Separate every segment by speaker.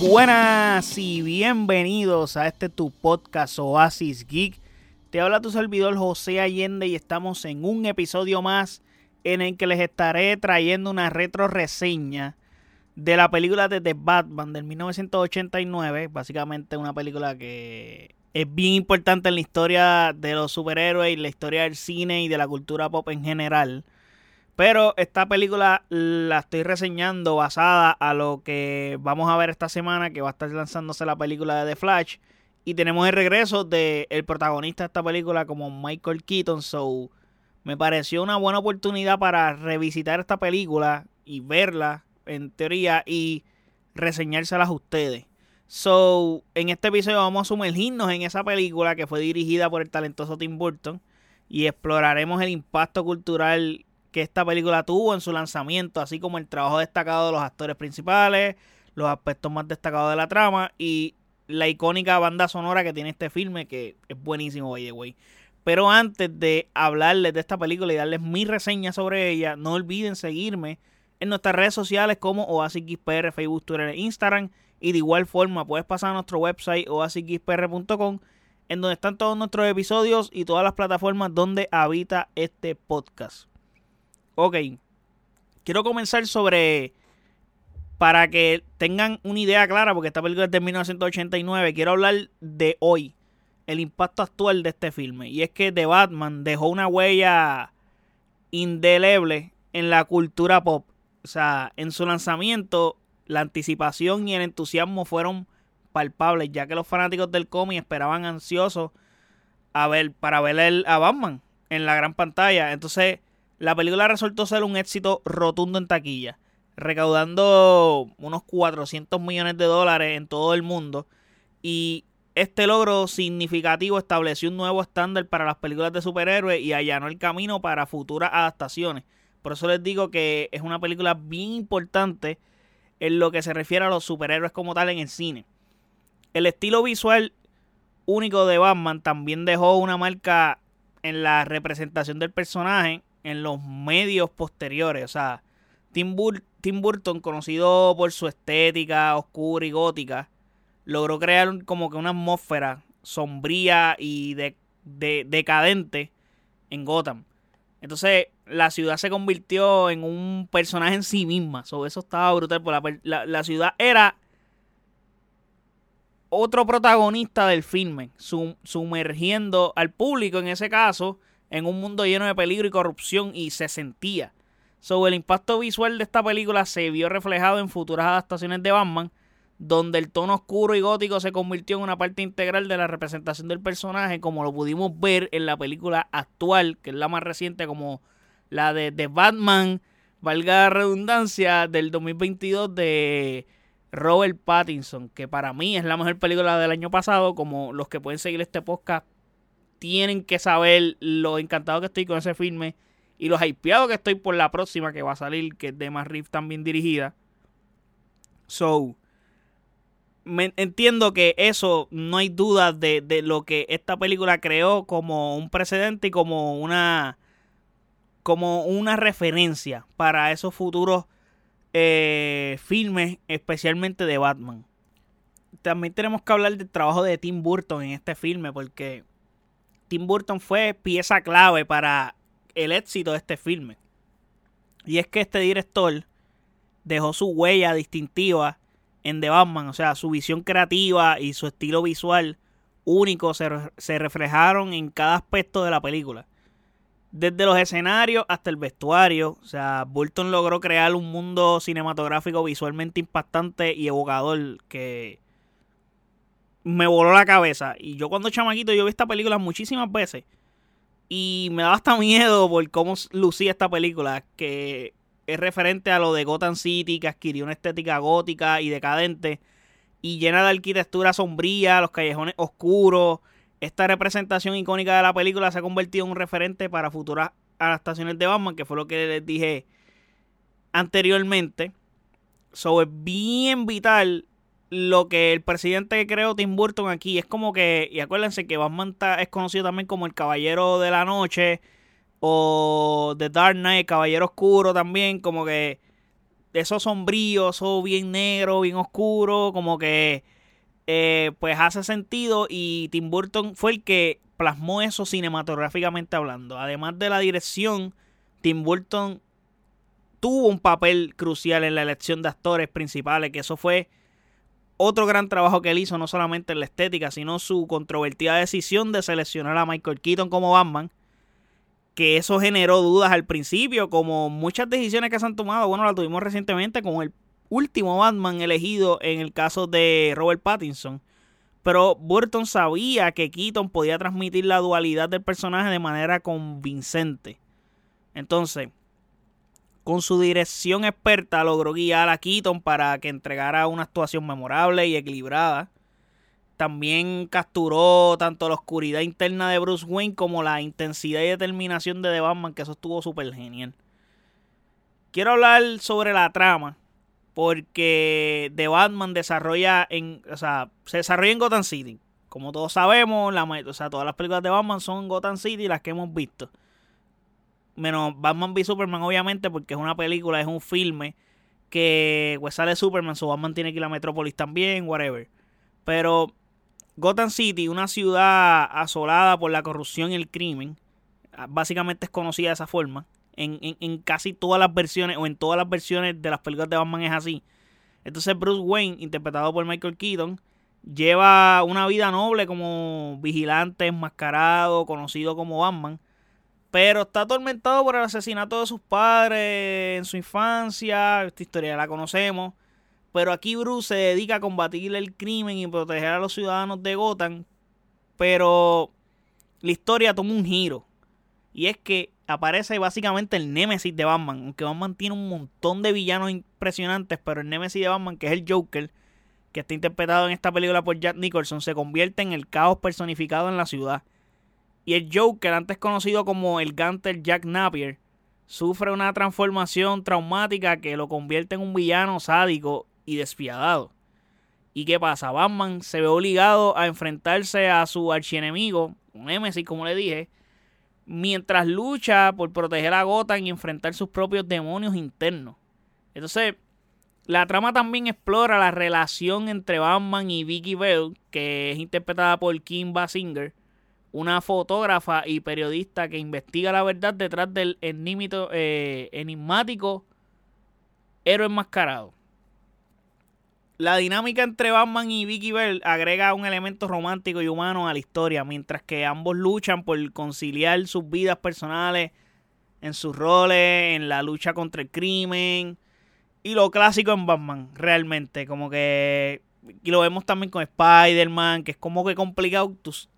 Speaker 1: Buenas y bienvenidos a este tu podcast Oasis Geek. Te habla tu servidor José Allende y estamos en un episodio más en el que les estaré trayendo una retro reseña de la película de The Batman del 1989. Básicamente una película que es bien importante en la historia de los superhéroes y la historia del cine y de la cultura pop en general. Pero esta película la estoy reseñando basada a lo que vamos a ver esta semana, que va a estar lanzándose la película de The Flash. Y tenemos el regreso del el protagonista de esta película como Michael Keaton. So, me pareció una buena oportunidad para revisitar esta película y verla, en teoría, y reseñárselas a ustedes. So, en este episodio vamos a sumergirnos en esa película que fue dirigida por el talentoso Tim Burton y exploraremos el impacto cultural que esta película tuvo en su lanzamiento, así como el trabajo destacado de los actores principales, los aspectos más destacados de la trama y la icónica banda sonora que tiene este filme, que es buenísimo, by the way. Pero antes de hablarles de esta película y darles mi reseña sobre ella, no olviden seguirme en nuestras redes sociales como OasisXPR, Facebook, Twitter e Instagram. Y de igual forma, puedes pasar a nuestro website oasisxpr.com, en donde están todos nuestros episodios y todas las plataformas donde habita este podcast. Ok. Quiero comenzar sobre. Para que tengan una idea clara, porque esta película es de 1989. Quiero hablar de hoy. El impacto actual de este filme. Y es que The Batman dejó una huella indeleble en la cultura pop. O sea, en su lanzamiento, la anticipación y el entusiasmo fueron palpables, ya que los fanáticos del cómic esperaban ansiosos a ver, para ver el, a Batman en la gran pantalla. Entonces, la película resultó ser un éxito rotundo en taquilla, recaudando unos 400 millones de dólares en todo el mundo y este logro significativo estableció un nuevo estándar para las películas de superhéroes y allanó el camino para futuras adaptaciones. Por eso les digo que es una película bien importante en lo que se refiere a los superhéroes como tal en el cine. El estilo visual único de Batman también dejó una marca en la representación del personaje en los medios posteriores. O sea, Tim, Burton, conocido por su estética oscura y gótica, logró crear como que una atmósfera sombría y de, decadente en Gotham. Entonces, la ciudad se convirtió en un personaje en sí misma. So, eso estaba brutal. La, ciudad era otro protagonista del filme, sumergiendo al público en ese caso en un mundo lleno de peligro y corrupción y se sentía. Sobre el impacto visual de esta película se vio reflejado en futuras adaptaciones de Batman, donde el tono oscuro y gótico se convirtió en una parte integral de la representación del personaje, como lo pudimos ver en la película actual, que es la más reciente, como la de, Batman, valga la redundancia, del 2022 de Robert Pattinson, que para mí es la mejor película del año pasado, como los que pueden seguir este podcast tienen que saber lo encantado que estoy con ese filme y lo hypeado que estoy por la próxima que va a salir, que es de Matt Reeves también dirigida. So, entiendo que eso no hay duda de, de, lo que esta película creó como un precedente y como una como una referencia para esos futuros eh, filmes, especialmente de Batman. También tenemos que hablar del trabajo de Tim Burton en este filme, porque Tim Burton fue pieza clave para el éxito de este filme. Y es que este director dejó su huella distintiva en The Batman, o sea, su visión creativa y su estilo visual único se, se reflejaron en cada aspecto de la película. Desde los escenarios hasta el vestuario, o sea, Burton logró crear un mundo cinematográfico visualmente impactante y evocador que me voló la cabeza. Y yo cuando chamaquito yo vi esta película muchísimas veces. Y me daba hasta miedo por cómo lucía esta película. Que es referente a lo de Gotham City, que adquirió una estética gótica y decadente. Y llena de arquitectura sombría, los callejones oscuros. Esta representación icónica de la película se ha convertido en un referente para futuras adaptaciones de Batman, que fue lo que les dije anteriormente. So es bien vital lo que el presidente creó Tim Burton aquí es como que, y acuérdense que Batman es conocido también como el Caballero de la Noche o The Dark Knight, Caballero Oscuro también, como que eso sombrío, eso bien negro, bien oscuro, como que eh, pues hace sentido y Tim Burton fue el que plasmó eso cinematográficamente hablando. Además de la dirección, Tim Burton tuvo un papel crucial en la elección de actores principales, que eso fue otro gran trabajo que él hizo, no solamente en la estética, sino su controvertida decisión de seleccionar a Michael Keaton como Batman, que eso generó dudas al principio, como muchas decisiones que se han tomado, bueno, la tuvimos recientemente con el último Batman elegido en el caso de Robert Pattinson. Pero Burton sabía que Keaton podía transmitir la dualidad del personaje de manera convincente. Entonces, con su dirección experta logró guiar a Keaton para que entregara una actuación memorable y equilibrada. También capturó tanto la oscuridad interna de Bruce Wayne como la intensidad y determinación de The Batman, que eso estuvo súper genial. Quiero hablar sobre la trama porque The Batman desarrolla en, o sea, se desarrolla en Gotham City. Como todos sabemos, la, o sea, todas las películas de Batman son Gotham City las que hemos visto. Menos Batman v Superman, obviamente, porque es una película, es un filme que pues sale Superman, su Batman tiene que ir a Metrópolis también, whatever. Pero Gotham City, una ciudad asolada por la corrupción y el crimen, básicamente es conocida de esa forma en, casi todas las versiones o en todas las versiones de las películas de Batman es así. Entonces Bruce Wayne, interpretado por Michael Keaton, lleva una vida noble como vigilante, enmascarado, conocido como Batman, pero está atormentado por el asesinato de sus padres en su infancia, esta historia la conocemos, pero aquí Bruce se dedica a combatir el crimen y proteger a los ciudadanos de Gotham, pero la historia toma un giro, y es que aparece básicamente el Némesis de Batman. Aunque Batman tiene un montón de villanos impresionantes, pero el Némesis de Batman, que es el Joker, que está interpretado en esta película por Jack Nicholson, se convierte en el caos personificado en la ciudad. Y el Joker, antes conocido como el Gunter Jack Napier, sufre una transformación traumática que lo convierte en un villano sádico y despiadado. ¿Y qué pasa? Batman se ve obligado a enfrentarse a su archienemigo, un Némesis, como le dije, mientras lucha por proteger a Gotham y enfrentar sus propios demonios internos. Entonces, la trama también explora la relación entre Batman y Vicky Bell, que es interpretada por Kim Basinger, una fotógrafa y periodista que investiga la verdad detrás del eh, enigmático héroe enmascarado. La dinámica entre Batman y Vicky Bell agrega un elemento romántico y humano a la historia, mientras que ambos luchan por conciliar sus vidas personales en sus roles, en la lucha contra el crimen y lo clásico en Batman, realmente, como que y lo vemos también con Spider-Man, que es como que complicado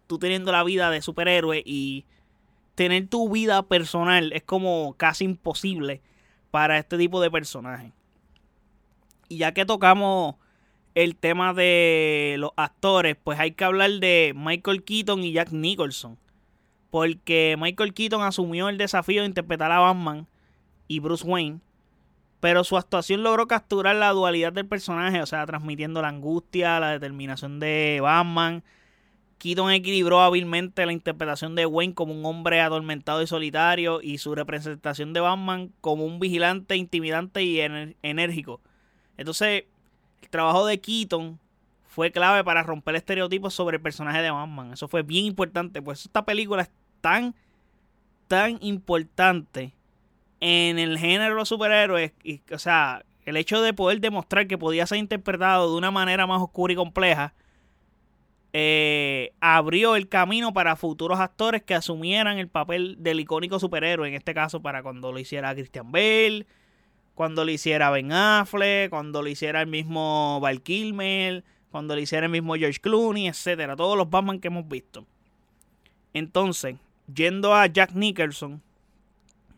Speaker 1: tú, teniendo la vida de superhéroe y tener tu vida personal es como casi imposible para este tipo de personajes. Y ya que tocamos el tema de los actores, pues hay que hablar de Michael Keaton y Jack Nicholson. Porque Michael Keaton asumió el desafío de interpretar a Batman y Bruce Wayne. Pero su actuación logró capturar la dualidad del personaje, o sea, transmitiendo la angustia, la determinación de Batman. Keaton equilibró hábilmente la interpretación de Wayne como un hombre atormentado y solitario y su representación de Batman como un vigilante intimidante y enérgico. Entonces, el trabajo de Keaton fue clave para romper estereotipos sobre el personaje de Batman. Eso fue bien importante. Pues esta película es tan, tan importante en el género de los superhéroes. Y, o sea, el hecho de poder demostrar que podía ser interpretado de una manera más oscura y compleja. Eh, abrió el camino para futuros actores que asumieran el papel del icónico superhéroe. En este caso, para cuando lo hiciera Christian Bale cuando lo hiciera Ben Affleck, cuando lo hiciera el mismo Val Kilmer, cuando lo hiciera el mismo George Clooney, etcétera, todos los Batman que hemos visto. Entonces, yendo a Jack Nicholson,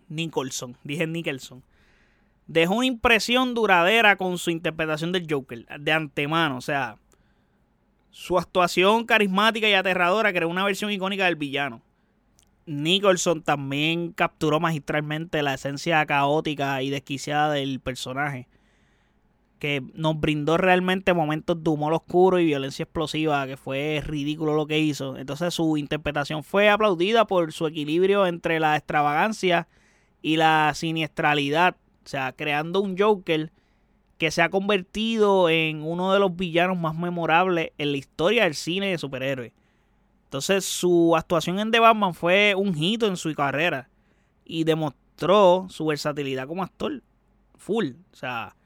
Speaker 1: Nicholson, dije Nicholson, dejó una impresión duradera con su interpretación del Joker de antemano, o sea, su actuación carismática y aterradora creó una versión icónica del villano. Nicholson también capturó magistralmente la esencia caótica y desquiciada del personaje, que nos brindó realmente momentos de humor oscuro y violencia explosiva, que fue ridículo lo que hizo. Entonces su interpretación fue aplaudida por su equilibrio entre la extravagancia y la siniestralidad, o sea, creando un Joker que se ha convertido en uno de los villanos más memorables en la historia del cine de superhéroes. Entonces su actuación en The Batman fue un hito en su carrera y demostró su versatilidad como actor full. O sea,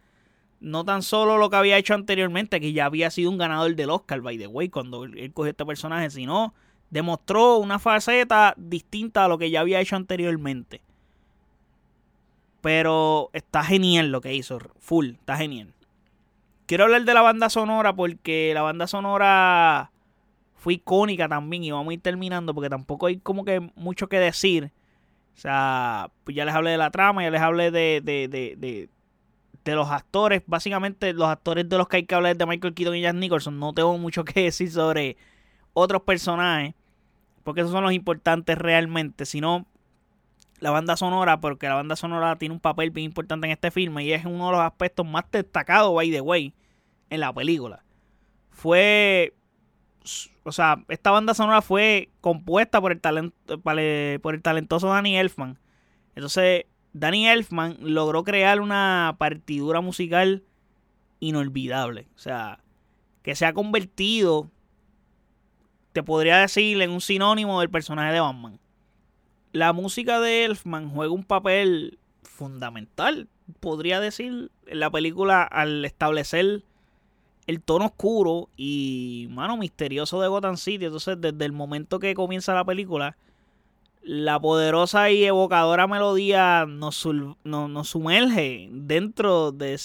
Speaker 1: no tan solo lo que había hecho anteriormente, que ya había sido un ganador del Oscar, by the way, cuando él cogió este personaje, sino demostró una faceta distinta a lo que ya había hecho anteriormente. Pero está genial lo que hizo. Full, está genial. Quiero hablar de la banda sonora porque la banda sonora fue icónica también y vamos a ir terminando porque tampoco hay como que mucho que decir. O sea, pues ya les hablé de la trama, ya les hablé de, de, de, de, los actores. Básicamente los actores de los que hay que hablar de Michael Keaton y Jack Nicholson. No tengo mucho que decir sobre otros personajes porque esos son los importantes realmente. Sino la banda sonora, porque la banda sonora tiene un papel bien importante en este filme y es uno de los aspectos más destacados, by the way, en la película. Fue. O sea, esta banda sonora fue compuesta por el, talento, por el talentoso Danny Elfman. Entonces, Danny Elfman logró crear una partidura musical inolvidable. O sea, que se ha convertido, te podría decir, en un sinónimo del personaje de Batman la música de Elfman juega un papel fundamental, podría decir, en la película al establecer el tono oscuro y, mano, misterioso de Gotham City. Entonces, desde el momento que comienza la película, la poderosa y evocadora melodía nos, nos, sumerge dentro de,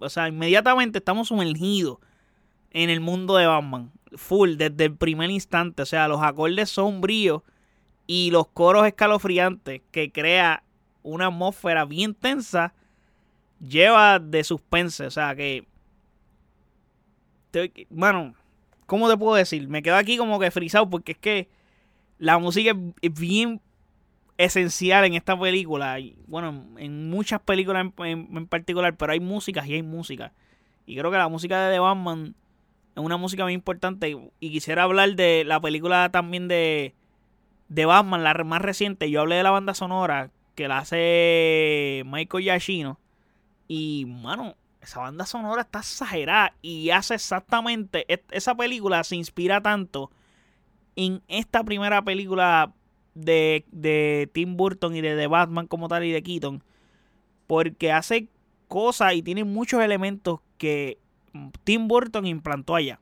Speaker 1: O sea, inmediatamente estamos sumergidos en el mundo de Batman. Full, desde el primer instante. O sea, los acordes sombríos y los coros escalofriantes que crea una atmósfera bien tensa lleva de suspense. O sea que. bueno, ¿cómo te puedo decir? Me quedo aquí como que frisado porque es que la música es bien esencial en esta película. Y, bueno, en muchas películas en, particular, pero hay músicas y hay música. Y creo que la música de The Batman es una música muy importante. Y quisiera hablar de la película también de de Batman, la más reciente, yo hablé de la banda sonora que la hace Michael Giacchino. Y, mano, esa banda sonora está exagerada y hace exactamente. Esa película se inspira tanto en esta primera película de, de Tim Burton y de, de Batman como tal y de Keaton. Porque hace cosas y tiene muchos elementos que Tim Burton implantó allá.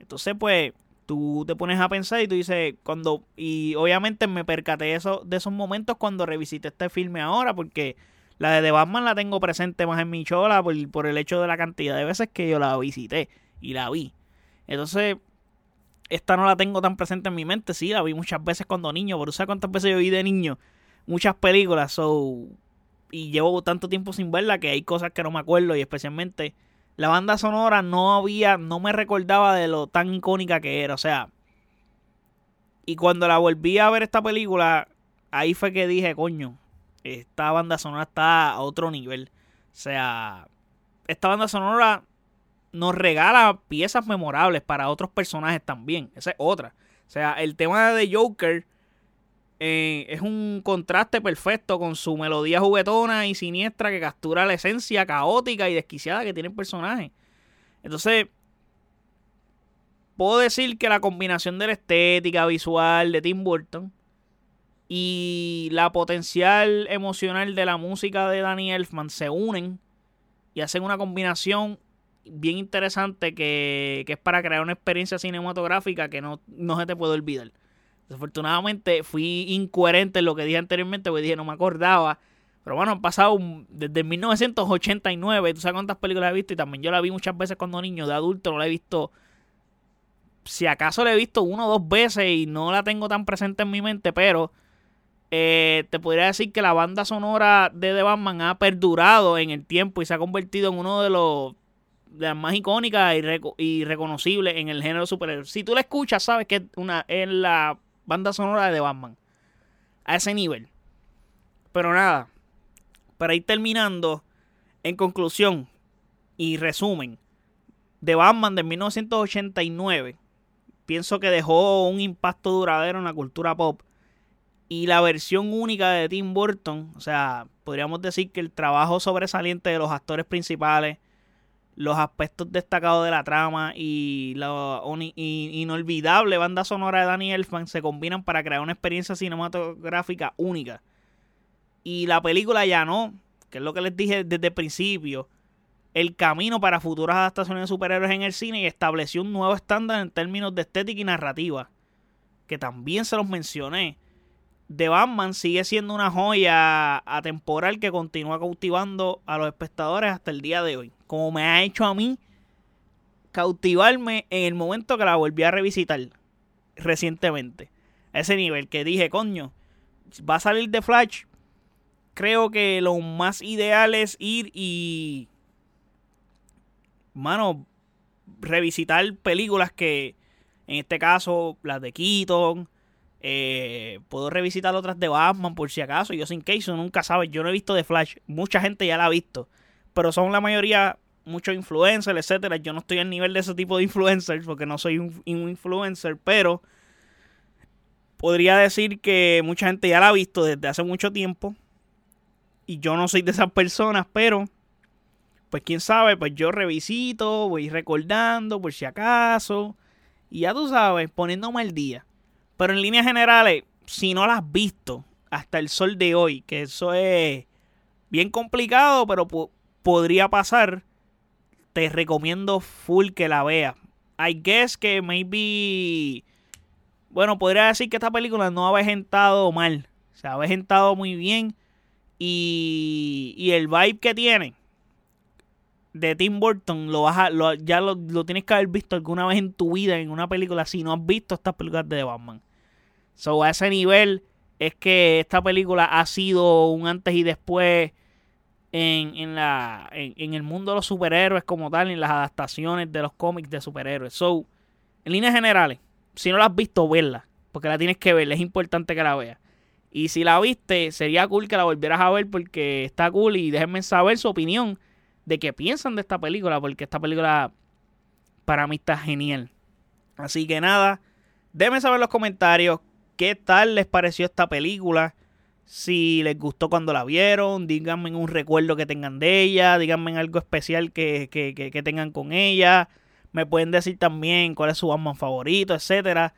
Speaker 1: Entonces, pues tú te pones a pensar y tú dices, cuando, y obviamente me percaté de, eso, de esos momentos cuando revisité este filme ahora, porque la de The Batman la tengo presente más en mi chola por, por el hecho de la cantidad de veces que yo la visité y la vi. Entonces, esta no la tengo tan presente en mi mente, sí, la vi muchas veces cuando niño, por usar cuántas veces yo vi de niño muchas películas, so, y llevo tanto tiempo sin verla que hay cosas que no me acuerdo y especialmente la banda sonora no había, no me recordaba de lo tan icónica que era, o sea. Y cuando la volví a ver esta película, ahí fue que dije, coño, esta banda sonora está a otro nivel. O sea, esta banda sonora nos regala piezas memorables para otros personajes también. Esa es otra. O sea, el tema de Joker eh, es un contraste perfecto con su melodía juguetona y siniestra que captura la esencia caótica y desquiciada que tiene el personaje. Entonces, puedo decir que la combinación de la estética visual de Tim Burton y la potencial emocional de la música de Danny Elfman se unen y hacen una combinación bien interesante que, que es para crear una experiencia cinematográfica que no, no se te puede olvidar. Desafortunadamente fui incoherente en lo que dije anteriormente, porque dije no me acordaba. Pero bueno, han pasado desde 1989, tú sabes cuántas películas he visto y también yo la vi muchas veces cuando niño, de adulto no la he visto. Si acaso la he visto una o dos veces y no la tengo tan presente en mi mente, pero eh, te podría decir que la banda sonora de The Batman ha perdurado en el tiempo y se ha convertido en uno de los más icónicas y, reconocibles en el género superhéroe. Si tú la escuchas, sabes que una, es la banda sonora de Batman. A ese nivel. Pero nada. Para ir terminando, en conclusión y resumen, de Batman de 1989, pienso que dejó un impacto duradero en la cultura pop. Y la versión única de Tim Burton, o sea, podríamos decir que el trabajo sobresaliente de los actores principales, los aspectos destacados de la trama y la inolvidable banda sonora de Danny Elfman se combinan para crear una experiencia cinematográfica única. Y la película ya no, que es lo que les dije desde el principio, el camino para futuras adaptaciones de superhéroes en el cine y estableció un nuevo estándar en términos de estética y narrativa, que también se los mencioné. The Batman sigue siendo una joya atemporal que continúa cautivando a los espectadores hasta el día de hoy. Como me ha hecho a mí cautivarme en el momento que la volví a revisitar recientemente. A ese nivel que dije, coño, va a salir de Flash. Creo que lo más ideal es ir y. Mano, revisitar películas que, en este caso, las de Keaton eh, puedo revisitar otras de Batman por si acaso. Yo sin case, nunca sabe. Yo no he visto de Flash. Mucha gente ya la ha visto. Pero son la mayoría muchos influencers, etcétera. Yo no estoy al nivel de ese tipo de influencers porque no soy un, influencer, pero podría decir que mucha gente ya la ha visto desde hace mucho tiempo. Y yo no soy de esas personas, pero pues quién sabe, pues yo revisito, voy recordando por si acaso. Y ya tú sabes, poniéndome el día. Pero en líneas generales, si no las has visto hasta el sol de hoy, que eso es bien complicado, pero podría pasar, te recomiendo full que la veas. I guess que maybe. Bueno, podría decir que esta película no ha vejentado mal. Se ha vejentado muy bien. Y, y el vibe que tiene de Tim Burton lo vas ya lo, lo, tienes que haber visto alguna vez en tu vida en una película si no has visto estas películas de Batman. So, a ese nivel es que esta película ha sido un antes y después en, en, la, en, el mundo de los superhéroes como tal, en las adaptaciones de los cómics de superhéroes. So, en líneas generales, si no la has visto, verla, porque la tienes que ver, es importante que la veas. Y si la viste, sería cool que la volvieras a ver porque está cool y déjenme saber su opinión de qué piensan de esta película, porque esta película para mí está genial. Así que nada, déjenme saber en los comentarios qué tal les pareció esta película. Si les gustó cuando la vieron, díganme un recuerdo que tengan de ella, díganme algo especial que, que, tengan con ella. Me pueden decir también cuál es su Batman favorito, etcétera.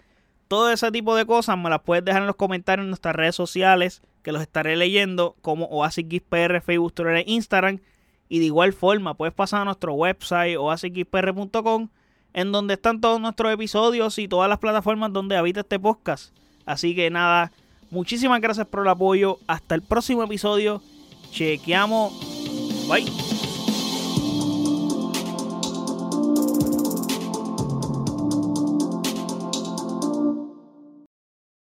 Speaker 1: Todo ese tipo de cosas me las puedes dejar en los comentarios en nuestras redes sociales, que los estaré leyendo como OasisXPR, Facebook, Twitter e Instagram. Y de igual forma, puedes pasar a nuestro website oasisxpr.com, en donde están todos nuestros episodios y todas las plataformas donde habita este podcast. Así que nada, muchísimas gracias por el apoyo. Hasta el próximo episodio. Chequeamos. Bye.